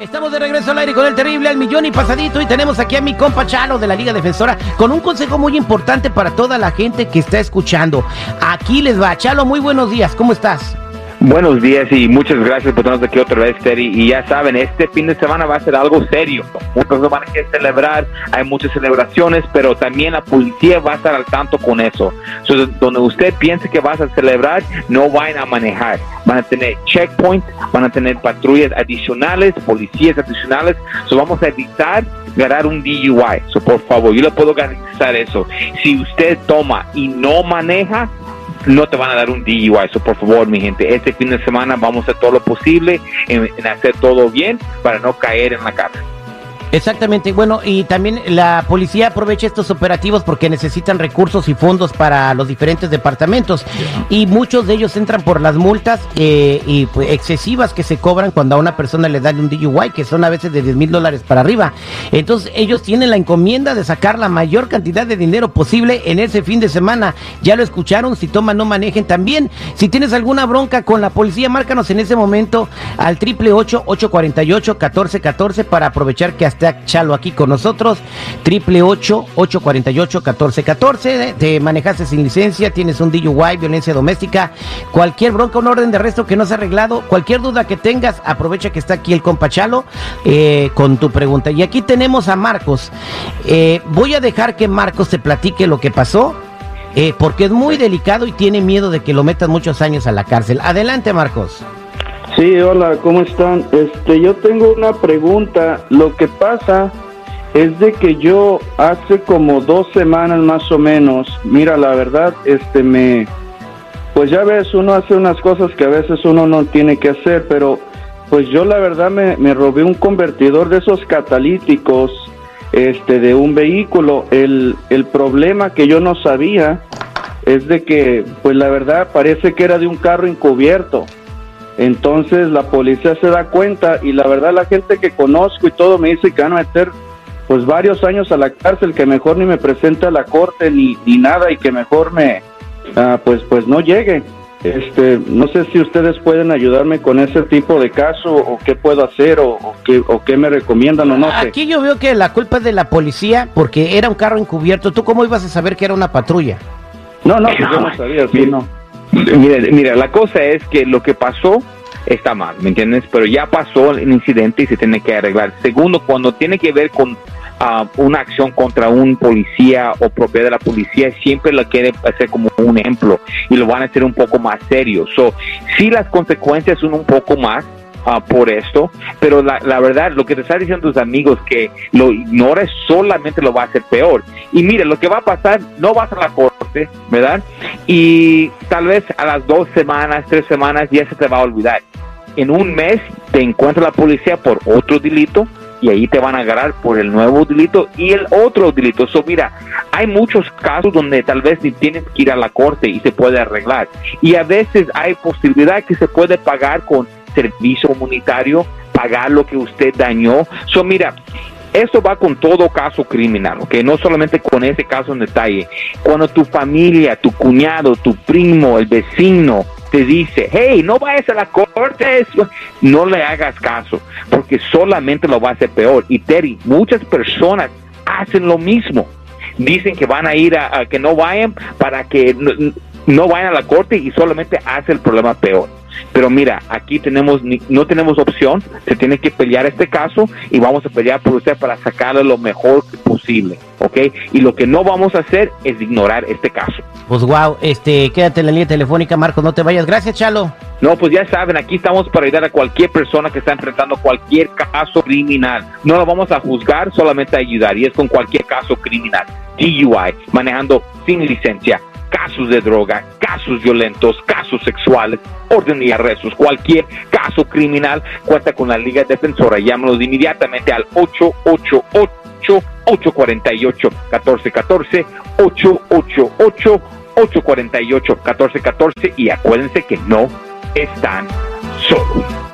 Estamos de regreso al aire con el terrible al millón y pasadito y tenemos aquí a mi compa Chalo de la Liga Defensora con un consejo muy importante para toda la gente que está escuchando. Aquí les va. Chalo, muy buenos días. ¿Cómo estás? Buenos días y muchas gracias por tenernos aquí otra vez, Terry. Y ya saben, este fin de semana va a ser algo serio. Muchos van a celebrar, hay muchas celebraciones, pero también la policía va a estar al tanto con eso. donde usted piense que vas a celebrar, no vayan a manejar. Van a tener checkpoints, van a tener patrullas adicionales, policías adicionales. So vamos a evitar ganar un DUI. So, por favor, yo le puedo garantizar eso. Si usted toma y no maneja, no te van a dar un DUI. Eso, por favor, mi gente, este fin de semana vamos a hacer todo lo posible en, hacer todo bien para no caer en la cárcel. Exactamente, bueno, y también la policía aprovecha estos operativos porque necesitan recursos y fondos para los diferentes departamentos y muchos de ellos entran por las multas eh, y pues, excesivas que se cobran cuando a una persona le dan un DUI, que son a veces de 10 mil dólares para arriba. Entonces ellos tienen la encomienda de sacar la mayor cantidad de dinero posible en ese fin de semana. Ya lo escucharon, si toman no manejen también. Si tienes alguna bronca con la policía, márcanos en ese momento al triple ocho ocho cuarenta y ocho catorce catorce para aprovechar que hasta está Chalo aquí con nosotros. Triple ocho ocho cuarenta y ocho catorce catorce. Te manejaste sin licencia, tienes un DUI, violencia doméstica, cualquier bronca, un orden de arresto que no se ha arreglado, cualquier duda que tengas, aprovecha que está aquí el compa Chalo eh, con tu pregunta. Y aquí tenemos a Marcos. Eh, voy a dejar que Marcos te platique lo que pasó. Eh, porque es muy delicado y tiene miedo de que lo metan muchos años a la cárcel. Adelante, Marcos. Sí, hola, ¿cómo están? Este, yo tengo una pregunta. Lo que pasa es de que yo hace como dos semanas más o menos, mira, la verdad, este, me, pues ya ves, uno hace unas cosas que a veces uno no tiene que hacer, pero pues yo la verdad me, me robé un convertidor de esos catalíticos, este, de un vehículo. El, el problema que yo no sabía es de que, pues la verdad, parece que era de un carro encubierto. Entonces la policía se da cuenta y la verdad la gente que conozco y todo me dice que van a meter pues varios años a la cárcel, que mejor ni me presente a la corte ni, ni nada y que mejor me ah, pues pues no llegue. Este, no sé si ustedes pueden ayudarme con ese tipo de caso o qué puedo hacer o, qué, o qué me recomiendan o no sé. Aquí yo veo que la culpa es de la policía porque era un carro encubierto. ¿Tú cómo ibas a saber que era una patrulla? No, no, pues yo no sabía, sí, no. Mira, mira, la cosa es que lo que pasó está mal, ¿me entiendes? Pero ya pasó el incidente y se tiene que arreglar. Segundo, cuando tiene que ver con ah, una acción contra un policía o propiedad de la policía, siempre lo quiere hacer como un ejemplo y lo van a hacer un poco más serio. So, sí las consecuencias son un poco más, Ah, por esto, pero la, la, verdad, lo que te están diciendo tus amigos que lo ignores solamente lo va a hacer peor. Y mire, lo que va a pasar, no vas a la corte, ¿verdad? Y tal vez a las dos semanas, tres semanas ya se te va a olvidar. En un mes te encuentra la policía por otro delito y ahí te van a agarrar por el nuevo delito y el otro delito. So, mira, hay muchos casos donde tal vez ni tienes que ir a la corte y se puede arreglar. Y a veces hay posibilidad que se puede pagar con servicio comunitario, pagar lo que usted dañó. So, mira, esto va con todo caso criminal, ¿ok? No solamente con ese caso en detalle. Cuando tu familia, tu cuñado, tu primo, el vecino te dice, hey, no vayas a la corte, no le hagas caso, porque solamente lo va a hacer peor. Y Terry, muchas personas hacen lo mismo. Dicen que van a ir a, que no vayan para que no vayan a la corte y solamente hace el problema peor. Pero mira, aquí tenemos no tenemos opción, se tiene que pelear este caso y vamos a pelear por usted para sacarle lo mejor posible, ¿ok? Y lo que no vamos a hacer es ignorar este caso. Pues wow, este, quédate en la línea telefónica, Marcos, no te vayas. Gracias, Chalo. No, pues ya saben, aquí estamos para ayudar a cualquier persona que está enfrentando cualquier caso criminal. No lo vamos a juzgar, solamente a ayudar, y es con cualquier caso criminal. DUI, manejando sin licencia, casos de droga, casos violentos, casos sexuales, orden y arrestos, cualquier caso criminal, cuenta con la Liga Defensora. Llámanos inmediatamente al 888 848 1414 888 848 1414 y acuérdense que no están solos.